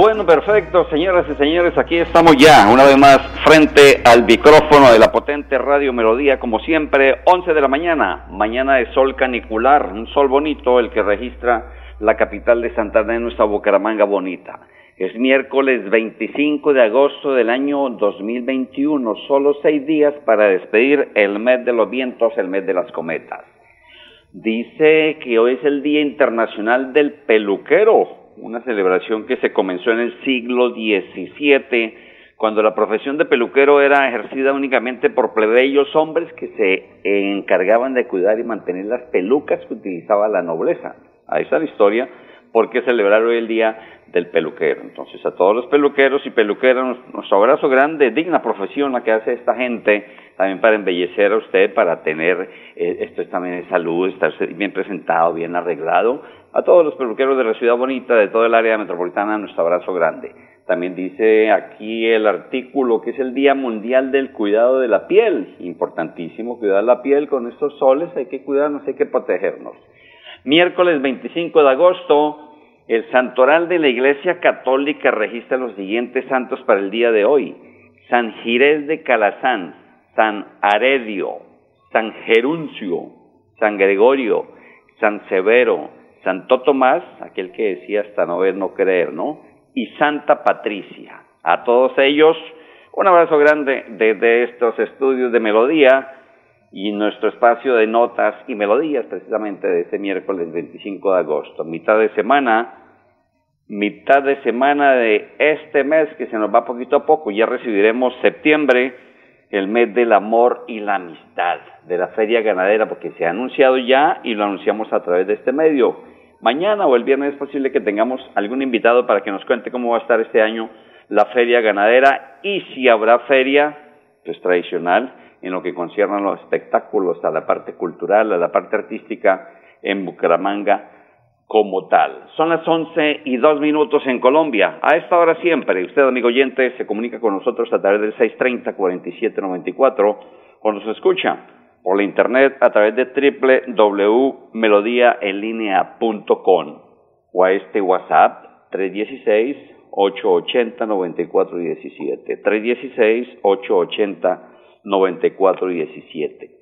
Bueno, perfecto, señoras y señores, aquí estamos ya, una vez más, frente al micrófono de la potente Radio Melodía, como siempre, 11 de la mañana, mañana de sol canicular, un sol bonito, el que registra la capital de Santander, nuestra Bucaramanga bonita. Es miércoles 25 de agosto del año 2021, solo seis días para despedir el mes de los vientos, el mes de las cometas. Dice que hoy es el Día Internacional del Peluquero, una celebración que se comenzó en el siglo XVII, cuando la profesión de peluquero era ejercida únicamente por plebeyos hombres que se encargaban de cuidar y mantener las pelucas que utilizaba la nobleza. Ahí está la historia, por qué celebrar hoy el Día del Peluquero. Entonces, a todos los peluqueros y peluqueras, nuestro abrazo grande, digna profesión la que hace esta gente, también para embellecer a usted, para tener, eh, esto es también de salud, estar bien presentado, bien arreglado, a todos los peluqueros de la ciudad bonita, de todo el área metropolitana, nuestro abrazo grande. También dice aquí el artículo que es el Día Mundial del Cuidado de la Piel. Importantísimo cuidar la piel con estos soles, hay que cuidarnos, hay que protegernos. Miércoles 25 de agosto, el santoral de la Iglesia Católica registra los siguientes santos para el día de hoy. San Girés de Calazán, San Aredio, San Geruncio, San Gregorio, San Severo, Santo Tomás, aquel que decía hasta no ver, no creer, ¿no? Y Santa Patricia. A todos ellos, un abrazo grande desde estos estudios de melodía y nuestro espacio de notas y melodías precisamente de este miércoles 25 de agosto. Mitad de semana, mitad de semana de este mes que se nos va poquito a poco. Ya recibiremos septiembre, el mes del amor y la amistad, de la feria ganadera, porque se ha anunciado ya y lo anunciamos a través de este medio. Mañana o el viernes es posible que tengamos algún invitado para que nos cuente cómo va a estar este año la feria ganadera y si habrá feria, pues tradicional, en lo que concierne a los espectáculos, a la parte cultural, a la parte artística en Bucaramanga como tal. Son las once y dos minutos en Colombia. A esta hora siempre, usted, amigo oyente, se comunica con nosotros a través del 630-4794 o nos escucha por la internet a través de www.melodiaenlinea.com o a este WhatsApp 316-880-9417. 316-880-9417.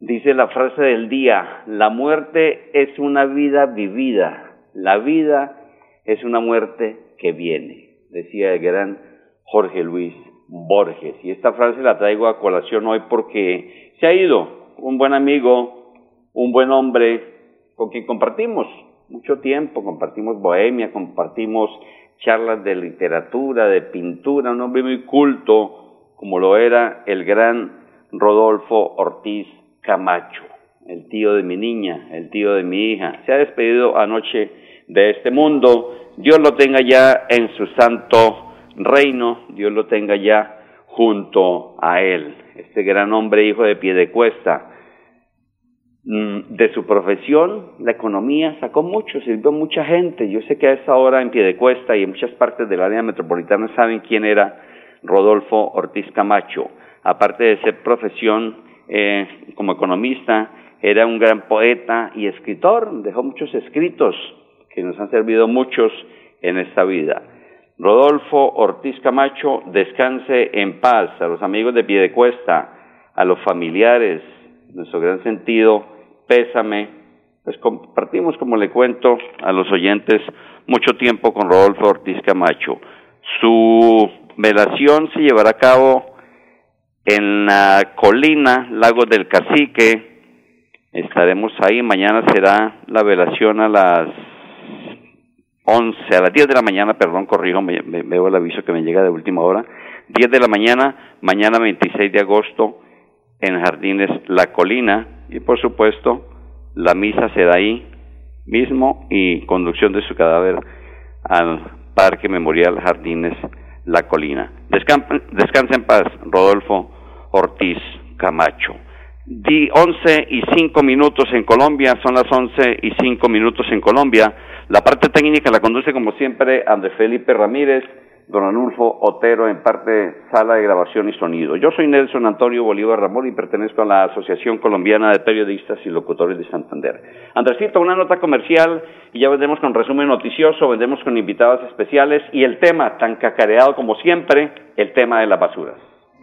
Dice la frase del día, la muerte es una vida vivida, la vida es una muerte que viene, decía el gran Jorge Luis Borges. Y esta frase la traigo a colación hoy porque se ha ido un buen amigo, un buen hombre con quien compartimos mucho tiempo, compartimos bohemia, compartimos charlas de literatura, de pintura, un hombre muy culto, como lo era el gran Rodolfo Ortiz Camacho, el tío de mi niña, el tío de mi hija. Se ha despedido anoche de este mundo. Dios lo tenga ya en su santo reino, Dios lo tenga ya junto a él. Este gran hombre, hijo de Piedecuesta, mm, de su profesión, la economía, sacó mucho, sirvió mucha gente. Yo sé que a esa hora en Piedecuesta y en muchas partes del área metropolitana saben quién era Rodolfo Ortiz Camacho. Aparte de ser profesión eh, como economista, era un gran poeta y escritor, dejó muchos escritos que nos han servido muchos en esta vida. Rodolfo Ortiz Camacho, descanse en paz. A los amigos de Piedecuesta, a los familiares, nuestro gran sentido, pésame. Pues compartimos, como le cuento a los oyentes, mucho tiempo con Rodolfo Ortiz Camacho. Su velación se llevará a cabo en la colina Lago del Cacique. Estaremos ahí. Mañana será la velación a las 11, a las 10 de la mañana, perdón, corrijo, me, veo el aviso que me llega de última hora, 10 de la mañana, mañana 26 de agosto, en Jardines La Colina, y por supuesto, la misa será ahí mismo y conducción de su cadáver al Parque Memorial Jardines La Colina. Descansa, en paz, Rodolfo Ortiz Camacho. Di 11 y 5 minutos en Colombia, son las 11 y 5 minutos en Colombia. La parte técnica la conduce como siempre André Felipe Ramírez don Anulfo Otero en parte sala de grabación y sonido. Yo soy Nelson Antonio Bolívar Ramón y pertenezco a la Asociación Colombiana de Periodistas y Locutores de Santander. Andresito, una nota comercial y ya vendremos con resumen noticioso, vendremos con invitados especiales y el tema tan cacareado como siempre, el tema de las basuras.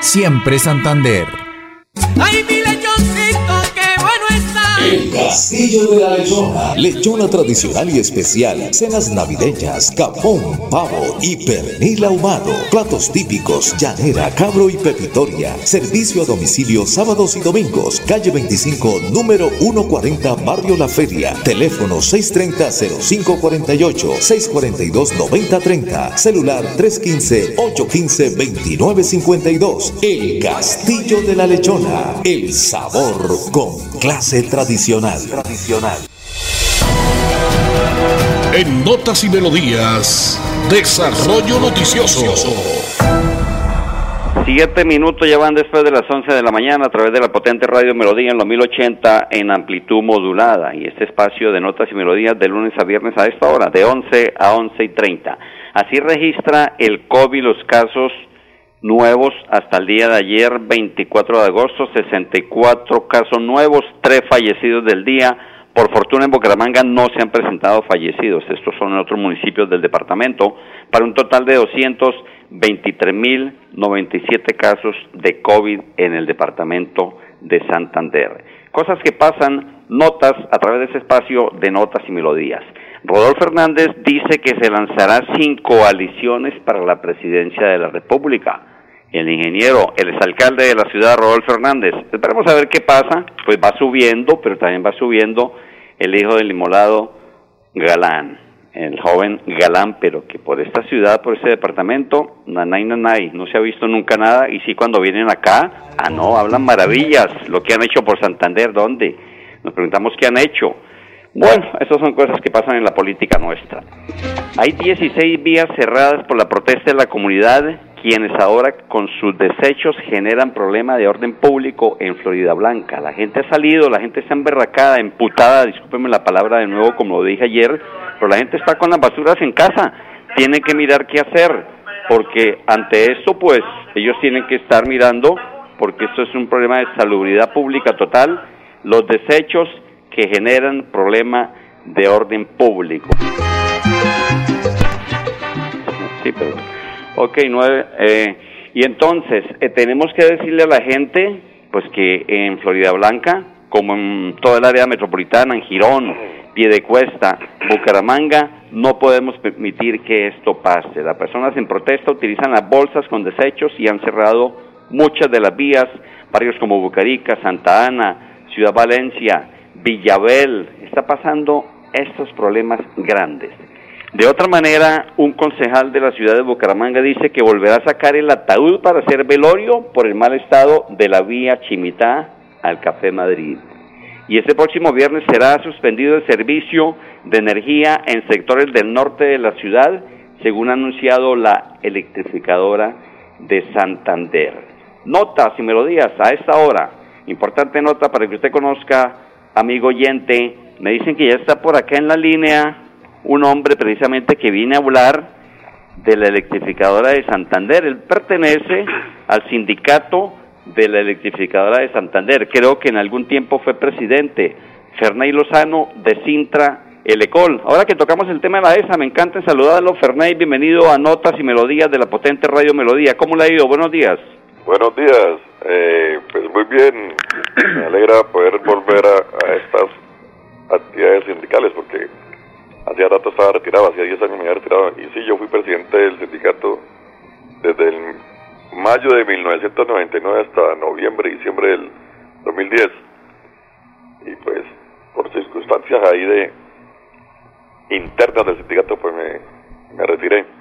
Siempre Santander. ¡Ay! El Castillo de la Lechona. Lechona tradicional y especial. Cenas navideñas, capón, pavo y pernil ahumado. Platos típicos, llanera, cabro y pepitoria. Servicio a domicilio sábados y domingos. Calle 25, número 140, Barrio La Feria. Teléfono 630-0548, 642-9030. Celular 315-815-2952. El Castillo de la Lechona. El sabor con clase tradicional. Tradicional. En Notas y Melodías, Desarrollo Noticioso. Siete minutos ya van después de las once de la mañana a través de la potente radio Melodía en los 1080 en amplitud modulada y este espacio de notas y melodías de lunes a viernes a esta hora, de 11 a 11 y 30. Así registra el COVID los casos nuevos hasta el día de ayer, 24 de agosto, 64 casos nuevos, 3 fallecidos del día. Por fortuna en Bucaramanga no se han presentado fallecidos, estos son en otros municipios del departamento, para un total de 223.097 casos de COVID en el departamento de Santander. Cosas que pasan, notas a través de ese espacio de notas y melodías. Rodolfo Hernández dice que se lanzará sin coaliciones para la presidencia de la República. El ingeniero, el exalcalde de la ciudad, Rodolfo Hernández. Esperemos a ver qué pasa. Pues va subiendo, pero también va subiendo el hijo del inmolado Galán, el joven Galán, pero que por esta ciudad, por ese departamento, nanay, nanay, no se ha visto nunca nada. Y sí, cuando vienen acá, ah, no, hablan maravillas. Lo que han hecho por Santander, ¿dónde? Nos preguntamos qué han hecho bueno, esas son cosas que pasan en la política nuestra. Hay 16 vías cerradas por la protesta de la comunidad, quienes ahora con sus desechos generan problema de orden público en Florida Blanca. La gente ha salido, la gente está emberracada, emputada, discúlpenme la palabra de nuevo como lo dije ayer, pero la gente está con las basuras en casa, tienen que mirar qué hacer, porque ante esto pues ellos tienen que estar mirando, porque esto es un problema de salubridad pública total, los desechos que generan problema de orden público. Sí, pero... Ok, nueve. Eh, y entonces, eh, tenemos que decirle a la gente, pues que en Florida Blanca, como en toda el área metropolitana, en Girón, Piedecuesta, Bucaramanga, no podemos permitir que esto pase. Las personas en protesta utilizan las bolsas con desechos y han cerrado muchas de las vías, barrios como Bucarica, Santa Ana, Ciudad Valencia, Villabel, está pasando estos problemas grandes. De otra manera, un concejal de la ciudad de Bucaramanga dice que volverá a sacar el ataúd para hacer velorio por el mal estado de la vía Chimitá al Café Madrid. Y este próximo viernes será suspendido el servicio de energía en sectores del norte de la ciudad, según ha anunciado la electrificadora de Santander. Notas y melodías a esta hora. Importante nota para que usted conozca amigo oyente, me dicen que ya está por acá en la línea un hombre precisamente que viene a hablar de la electrificadora de Santander. Él pertenece al sindicato de la electrificadora de Santander. Creo que en algún tiempo fue presidente. Fernay Lozano de Sintra el ECOL. Ahora que tocamos el tema de la ESA, me encanta saludarlo. Ferney, bienvenido a Notas y Melodías de la potente Radio Melodía. ¿Cómo le ha ido? Buenos días. Buenos días. Eh, pues muy bien. Me alegra poder volver a, estas actividades sindicales porque hacía rato estaba retirado, hacía 10 años me había retirado. Y sí, yo fui presidente del sindicato desde el mayo de 1999 hasta noviembre, diciembre del 2010. Y pues por circunstancias ahí de internas del sindicato pues me, me retiré.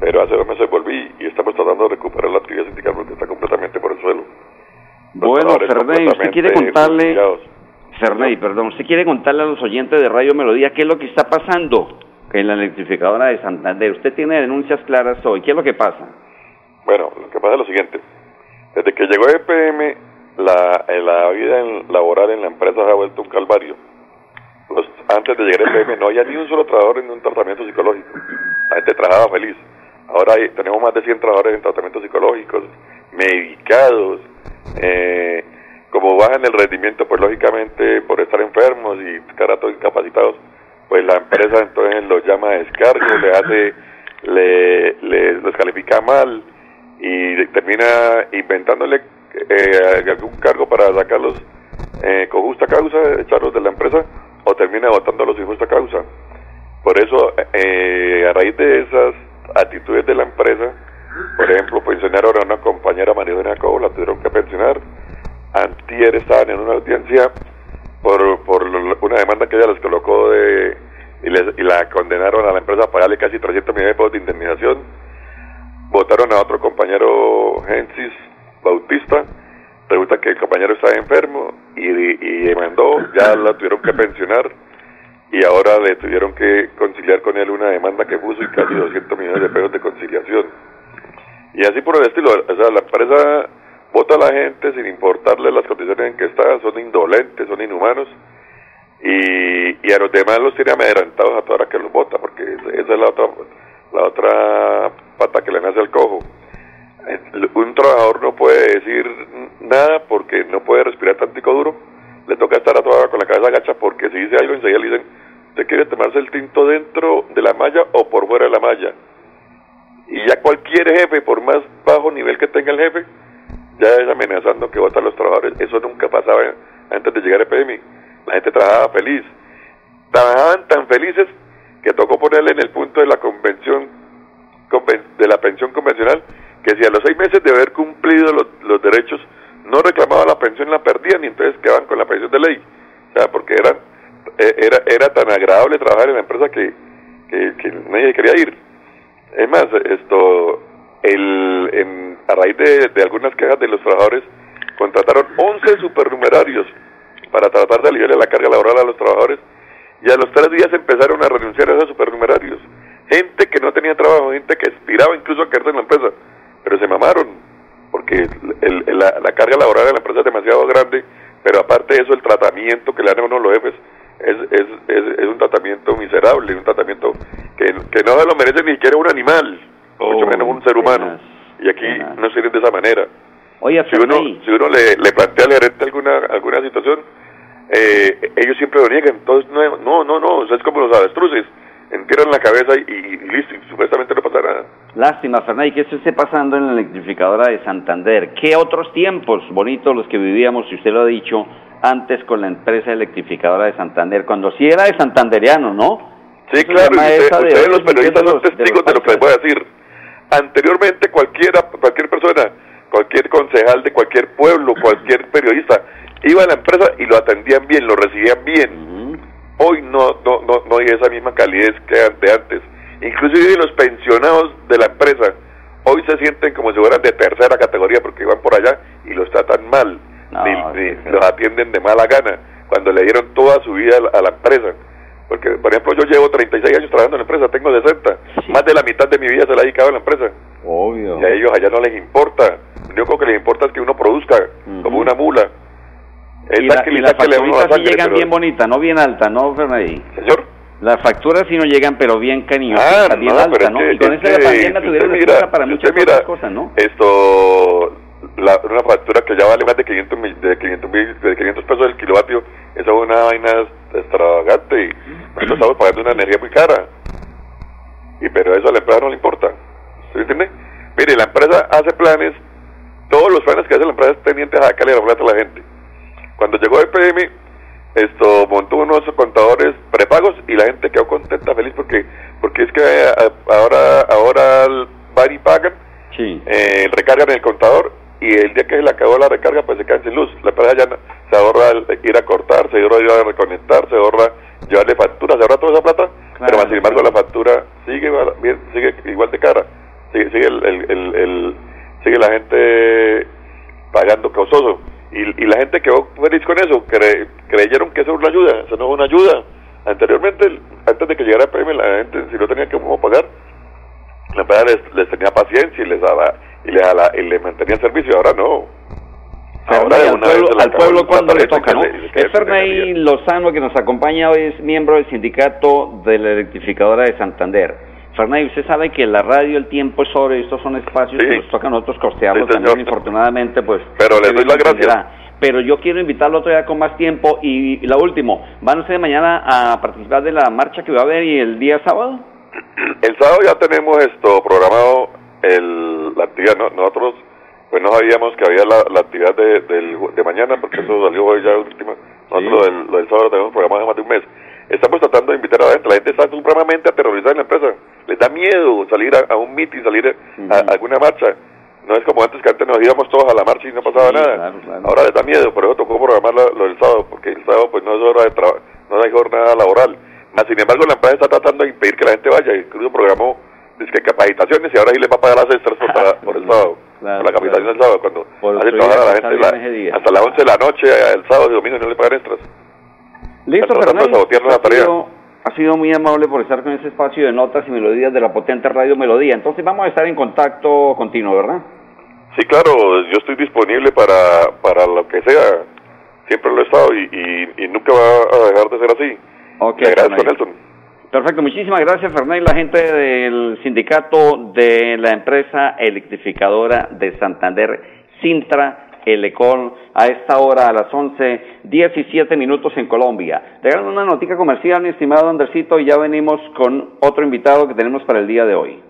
Pero hace dos meses volví y estamos tratando de recuperar la actividad sindical porque está completamente por el suelo. bueno, Ferney, usted quiere contarle... Perdón, usted quiere contarle a los oyentes de Radio Melodía qué es lo que está pasando en la electrificadora de Santander. Usted tiene denuncias claras hoy. ¿Qué es lo que pasa? Bueno, lo que pasa es lo siguiente. Desde que llegó EPM, la, la vida laboral en la empresa se ha vuelto un calvario antes de llegar al PM no había ni un solo trabajador en un tratamiento psicológico. La gente trabajaba feliz. Ahora tenemos más de 100 trabajadores en tratamientos psicológicos, medicados. Eh, como bajan el rendimiento, pues lógicamente por estar enfermos y todos incapacitados, pues la empresa entonces los llama a descargo, le hace, le, les, califica mal y termina inventándole eh, algún cargo para sacarlos eh, con justa causa, echarlos de la empresa o termina votándolos sin justa causa. Por eso, eh, a raíz de esas actitudes de la empresa, por ejemplo, pensionaron a una compañera María Doña Cobo, la tuvieron que pensionar. Antier estaban en una audiencia por, por una demanda que ella les colocó de, y, les, y la condenaron a la empresa a pagarle casi 300 millones de pesos de indemnización. Votaron a otro compañero Gensis Bautista resulta que el compañero estaba enfermo y, y demandó, ya la tuvieron que pensionar y ahora le tuvieron que conciliar con él una demanda que puso y casi 200 millones de pesos de conciliación. Y así por el estilo, o sea, la empresa vota a la gente sin importarle las condiciones en que está, son indolentes, son inhumanos y, y a los demás los tiene amedrentados a toda hora que los vota, porque esa es la otra, la otra pata que le nace al cojo un trabajador no puede decir nada porque no puede respirar tantico duro, le toca estar a con la cabeza agacha porque si dice algo enseguida le dicen, ¿usted quiere tomarse el tinto dentro de la malla o por fuera de la malla? Y ya cualquier jefe, por más bajo nivel que tenga el jefe, ya es amenazando que votan los trabajadores. Eso nunca pasaba antes de llegar a EPM. La gente trabajaba feliz. Trabajaban tan felices que tocó ponerle en el punto de la convención de la pensión convencional que si a los seis meses de haber cumplido los, derechos no reclamaba la pensión la perdían y entonces quedaban con la pensión de ley. O sea, porque eran, e, era, era tan agradable trabajar en la empresa que, nadie quería ir. Es más, esto, el, en, a raíz de, algunas quejas de los trabajadores, contrataron 11 supernumerarios para tratar de aliviar la carga laboral a los trabajadores y a los tres días empezaron a renunciar a esos supernumerarios. Gente que no tenía trabajo, gente que aspiraba incluso a quedarse en la empresa pero se mamaron, porque la, carga laboral de la empresa es demasiado grande, pero aparte de eso, el tratamiento que le dan a uno los jefes es, es, es, un tratamiento miserable, un tratamiento que, que no se lo merece ni siquiera un animal, mucho menos un ser humano. Y aquí no sirve de esa manera. Oye, si uno, si uno le, le plantea al gerente alguna, alguna situación, eh, ellos siempre lo niegan. Entonces, no, no, no, no, es como los avestruces entierran la cabeza y, listo, y supuestamente no pasa nada. Lástima, Fernay, que eso esté pasando en la electrificadora de Santander. ¿Qué otros tiempos bonitos los que vivíamos, si usted lo ha dicho, antes con la empresa electrificadora de Santander, cuando sí era de santanderiano, ¿no? Sí, claro, y ustedes los periodistas son testigos de, lo que les voy a decir. Anteriormente cualquiera, cualquier persona, cualquier concejal de cualquier pueblo, cualquier periodista, iba a la empresa y lo atendían bien, lo recibían bien hoy no, no, no, no hay esa misma calidez que de antes. Inclusive los pensionados de la empresa hoy se sienten como si fueran de tercera categoría porque van por allá y los tratan mal, los atienden de mala gana cuando le dieron toda su vida a la, empresa. Porque, por ejemplo, yo llevo 36 años trabajando en la empresa, tengo 60. Más de la mitad de mi vida se la he dedicado a la empresa. Obvio. Y a ellos allá no les importa. Lo único que les importa es que uno produzca, como una mula y, la, y las facturitas sí llegan bien bonitas, no bien altas, ¿no, Fernandí? Señor. Las facturas sí no llegan, pero bien cariñosas, ah, bien ¿no? y con esa pandemia tuvieron mira, para muchas otras cosas, ¿no? Esto, la, una factura que ya vale más de 500, de 500, de 500 pesos el kilovatio, esa es una vaina extravagante. Nosotros estamos pagando una energía muy cara. Y pero eso a la empresa no le importa. ¿Sí entiende? Mire, la empresa hace planes, todos los planes que hace la empresa es pendiente a sacarle la plata a la gente. Cuando llegó EPM, esto montó unos contadores prepagos y la gente quedó contenta, feliz porque porque es que eh, ahora ahora van y pagan, Sí. eh, recargan el contador y el día que se le acabó la recarga pues se quedan sin luz. La empresa ya se ahorra el- ir a cortar, se ahorra ir a reconectar, se ahorra llevarle factura, se ahorra toda esa plata, pero más sin embargo la factura sigue sigue igual de cara, sigue, sigue el, el- el- el- sigue la gente pagando causoso y, y la gente quedó feliz con eso, cre- creyeron que eso era una ayuda, eso no es una ayuda. Anteriormente, antes de que llegara el PM, la gente si no tenía que cómo pagar, la empresa les, les tenía paciencia y les daba y les, ala- y les mantenía el servicio, ahora no. Ahora de al una vez pueblo, se le al acabó pueblo el cuando le pajarito toca, ¿no? que le- que Es le Ferney tenía. Lozano que nos acompaña hoy, es miembro del sindicato de la electrificadora de Santander. Ferney, usted sabe que la radio, el tiempo es oro y estos son espacios Sí. que nos toca a nosotros costearlos Sí, también, infortunadamente, pues... Pero usted doy las gracias. Pero yo quiero invitarlo otro día con más tiempo y, y la último, ¿van ustedes mañana a participar de la marcha que va a haber y el día sábado? El sábado ya tenemos esto programado el, la actividad, ¿no? nosotros pues no sabíamos que había la, la actividad de, del- de mañana porque eso salió hoy ya última, nosotros Sí. lo, del, sábado lo tenemos programado más de un mes. Estamos tratando de invitar a la gente, la gente está supremamente aterrorizada en la empresa, les da miedo salir a, a un meeting, salir a, alguna marcha, no es como antes que antes nos íbamos todos a la marcha y no pasaba Sí, nada, claro, claro. ahora les da miedo, por eso tocó programar lo, lo del sábado, porque el sábado pues no es hora de trabajo, no hay jornada laboral, más sin embargo la empresa está tratando de impedir que la gente vaya, incluso programó dice que capacitaciones y ahora sí les va a pagar las extras por, por el sábado, Claro, la capacitación claro. del sábado, cuando hace otro trabajar a la gente la- hasta las 11 de la noche, el sábado y domingo no le pagan extras. Listo, Fernando. la Ha sido, ha sido muy amable por estar con ese espacio de notas y melodías de la potente radio Melodía. Entonces vamos a estar en contacto continuo, ¿verdad? Sí, claro, yo estoy disponible para, para lo que sea, siempre lo he estado y, y, y nunca va a dejar de ser así. Ok, Fernando. Nelson. Perfecto, muchísimas gracias, Fernando, la gente del sindicato de la empresa electrificadora de Santander, Sintra Elecol, a esta hora, a las 11, 17 minutos en Colombia. Regalan una notica comercial, mi estimado Andercito, y ya venimos con otro invitado que tenemos para el día de hoy.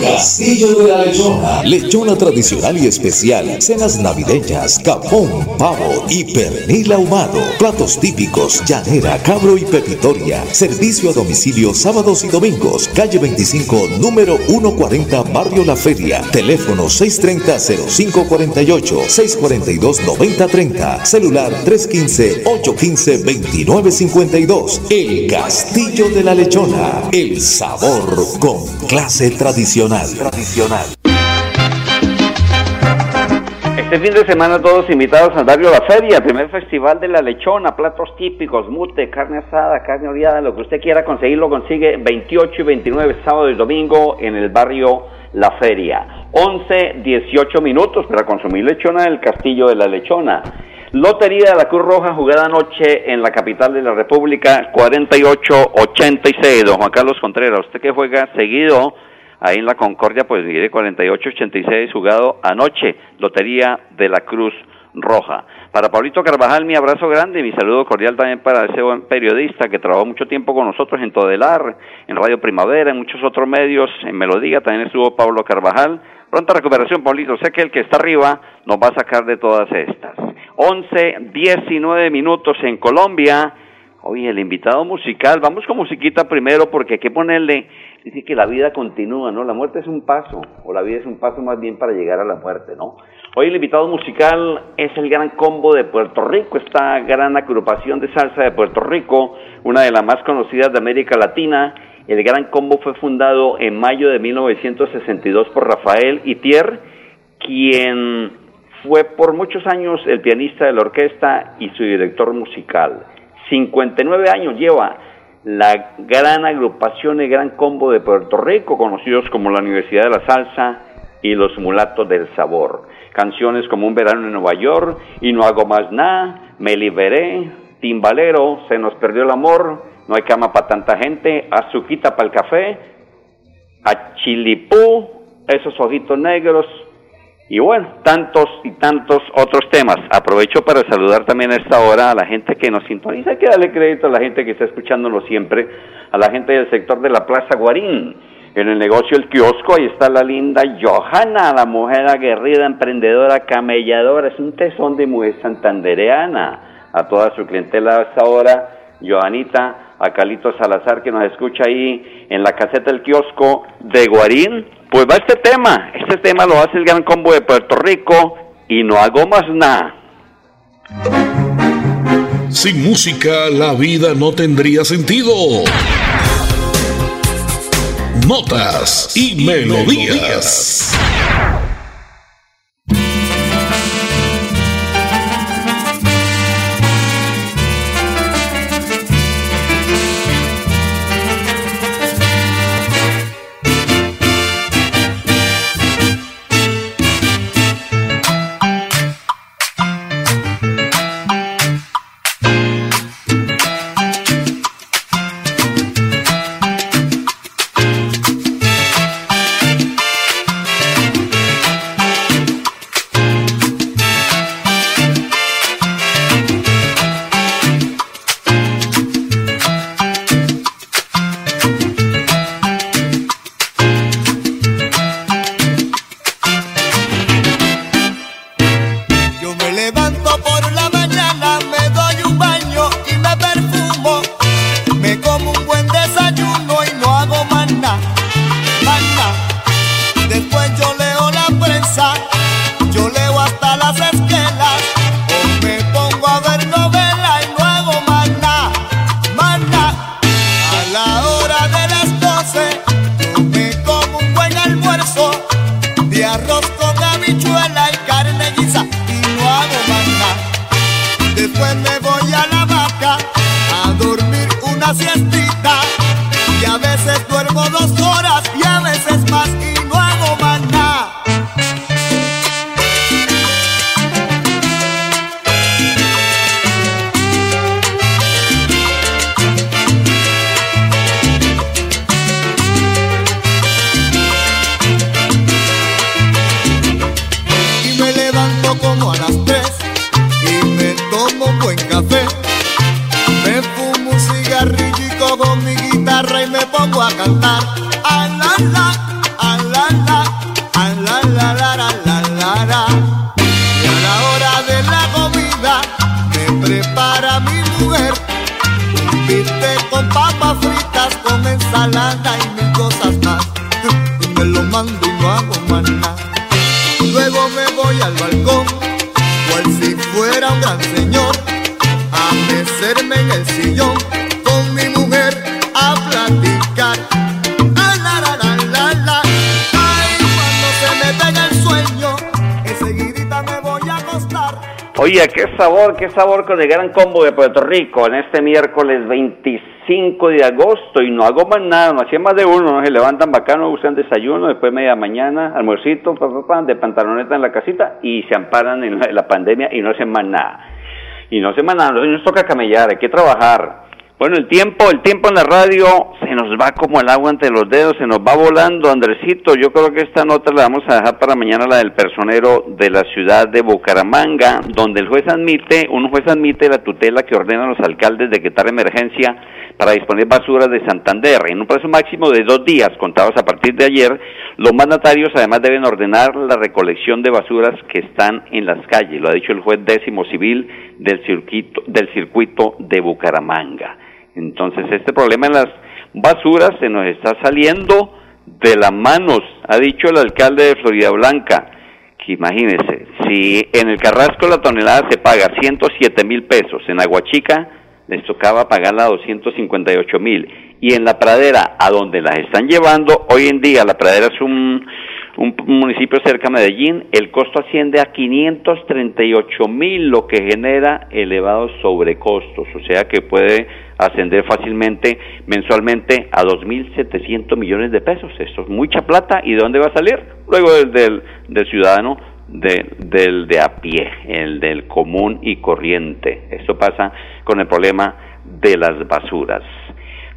Castillo de la Lechona. Lechona tradicional y especial. Cenas navideñas, capón, pavo y pernil ahumado. Platos típicos, llanera, cabro y pepitoria. Servicio a domicilio sábados y domingos. Calle 25, número 140, Barrio La Feria. Teléfono 630-0548, 642-9030. Celular 315-815-2952. El Castillo de la Lechona. El sabor con clase tradicional. Tradicional. Este fin de semana todos invitados al barrio La Feria, primer festival de la lechona, platos típicos, mute, carne asada, carne oreada, lo que usted quiera conseguir lo consigue 28 y 29 sábado y domingo en el barrio La Feria. 11, 18 minutos para consumir lechona del Castillo de la Lechona. Lotería de la Cruz Roja jugada anoche en la capital de la República, 48-86. Don Juan Carlos Contreras, usted que juega seguido ahí en la Concordia, pues mire, 48-86 jugado anoche, Lotería de la Cruz Roja. Para Pablito Carvajal, mi abrazo grande y mi saludo cordial también para ese buen periodista que trabajó mucho tiempo con nosotros en Todelar, en Radio Primavera, en muchos otros medios, en Melodía también estuvo Pablo Carvajal. Pronta recuperación, Pablito. Sé que el que está arriba nos va a sacar de todas estas. 11, 19 minutos en Colombia. Oye, el invitado musical, vamos con musiquita primero porque hay que ponerle, dice que la vida continúa, ¿no? La muerte es un paso, o la vida es un paso más bien para llegar a la muerte, ¿no? Hoy el invitado musical es el Gran Combo de Puerto Rico, esta gran agrupación de salsa de Puerto Rico, una de las más conocidas de América Latina. El Gran Combo fue fundado en mayo de 1962 por Rafael Itier, quien fue por muchos años el pianista de la orquesta y su director musical. 59 años lleva la gran agrupación y gran combo de Puerto Rico, conocidos como la Universidad de la Salsa y los Mulatos del Sabor. Canciones como Un verano en Nueva York y No hago más nada, Me liberé, Timbalero, Se nos perdió el amor, No hay cama para tanta gente, Azuquita para el café, A Chilipú, Esos ojitos negros, y bueno, tantos y tantos otros temas. Aprovecho para saludar también a esta hora a la gente que nos sintoniza, hay que darle crédito a la gente que está escuchándonos siempre, a la gente del sector de la Plaza Guarín. En el negocio El Kiosco, ahí está la linda Johanna, la mujer aguerrida, emprendedora, camelladora, es un tesón de mujer santandereana. A toda su clientela a esta hora, Johanita, a Calito Salazar que nos escucha ahí en la caseta del kiosco de Guarín, pues va este tema, este tema lo hace el Gran Combo de Puerto Rico y no hago más nada. Sin música la vida no tendría sentido. Notas y, melodías. siestita y a veces duermo dos ensalada y mil cosas más. Y me lo mando y no hago más nada. Luego me voy al balcón, cual si fuera un gran señor, a mecerme en el sillón. Qué sabor, qué sabor con el gran combo de Puerto Rico en este miércoles 25 de agosto y no hago más nada, no hacía más de uno, ¿no? se levantan bacano, usan desayuno, después media mañana, almuercito, de pantaloneta en la casita y se amparan en la, pandemia y no hacen más nada. Y no hacen más nada, nos toca camellar, hay que trabajar. Bueno, el tiempo, el tiempo en la radio se nos va como el agua entre los dedos, se nos va volando, Andresito. Yo creo que esta nota la vamos a dejar para mañana, la del personero de la ciudad de Bucaramanga, donde el juez admite, un juez admite la tutela que ordena a los alcaldes de quitar emergencia para disponer basuras de Santander. En un plazo máximo de dos días, contados a partir de ayer, los mandatarios además deben ordenar la recolección de basuras que están en las calles, lo ha dicho el juez décimo civil del circuito, del circuito de Bucaramanga. Entonces, este problema en las basuras se nos está saliendo de las manos, ha dicho el alcalde de Florida Blanca, que imagínese, si en el Carrasco la tonelada se paga 107 mil pesos, en Aguachica les tocaba pagarla a 258 mil, y en la pradera, a donde las están llevando, hoy en día la pradera es un, un municipio cerca de Medellín, el costo asciende a 538 mil, lo que genera elevados sobrecostos, o sea que puede ascender fácilmente mensualmente a 2.700 millones de pesos. Esto es mucha plata. ¿Y de dónde va a salir? Luego del, del, ciudadano, del de a pie, el del común y corriente. Esto pasa con el problema de las basuras.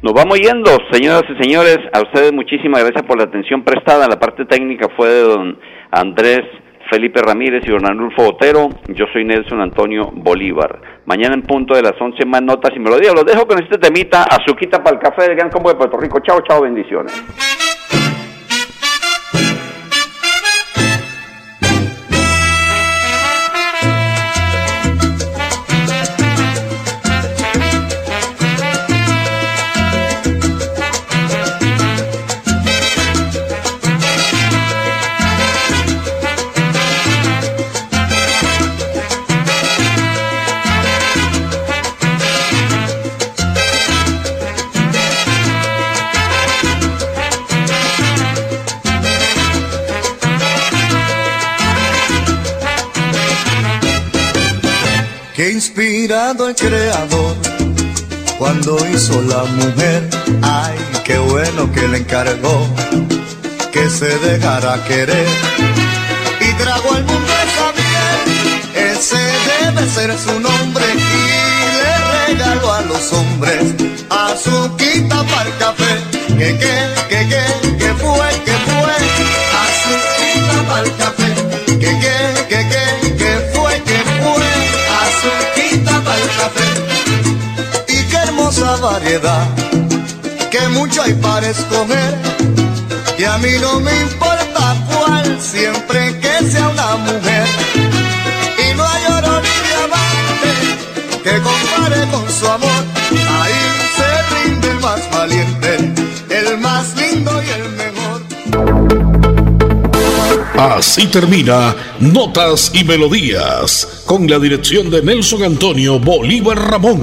Nos vamos yendo, señoras y señores. A ustedes muchísimas gracias por la atención prestada. La parte técnica fue de don Andrés Felipe Ramírez y don Arnulfo Botero. Yo soy Nelson Antonio Bolívar. Mañana en punto de las 11 más notas y melodías. Los dejo con este temita, azuquita para el café del Gran Combo de Puerto Rico. Chao, chao, bendiciones. Creador cuando hizo la mujer. Ay, qué bueno que le encargó que se dejara querer y trajo al mundo esa miel. Ese debe ser su nombre y le regaló a los hombres azuquita para el café. Que, que, que, que, que fue, que fue, azuquita para el café. Que mucho hay para escoger. Y a mí no me importa cuál, siempre que sea una mujer. Y no hay oro ni diamante que compare con su amor. Ahí se rinde el más valiente, el más lindo y el Así termina Notas y Melodías, con la dirección de Nelson Antonio Bolívar Ramón.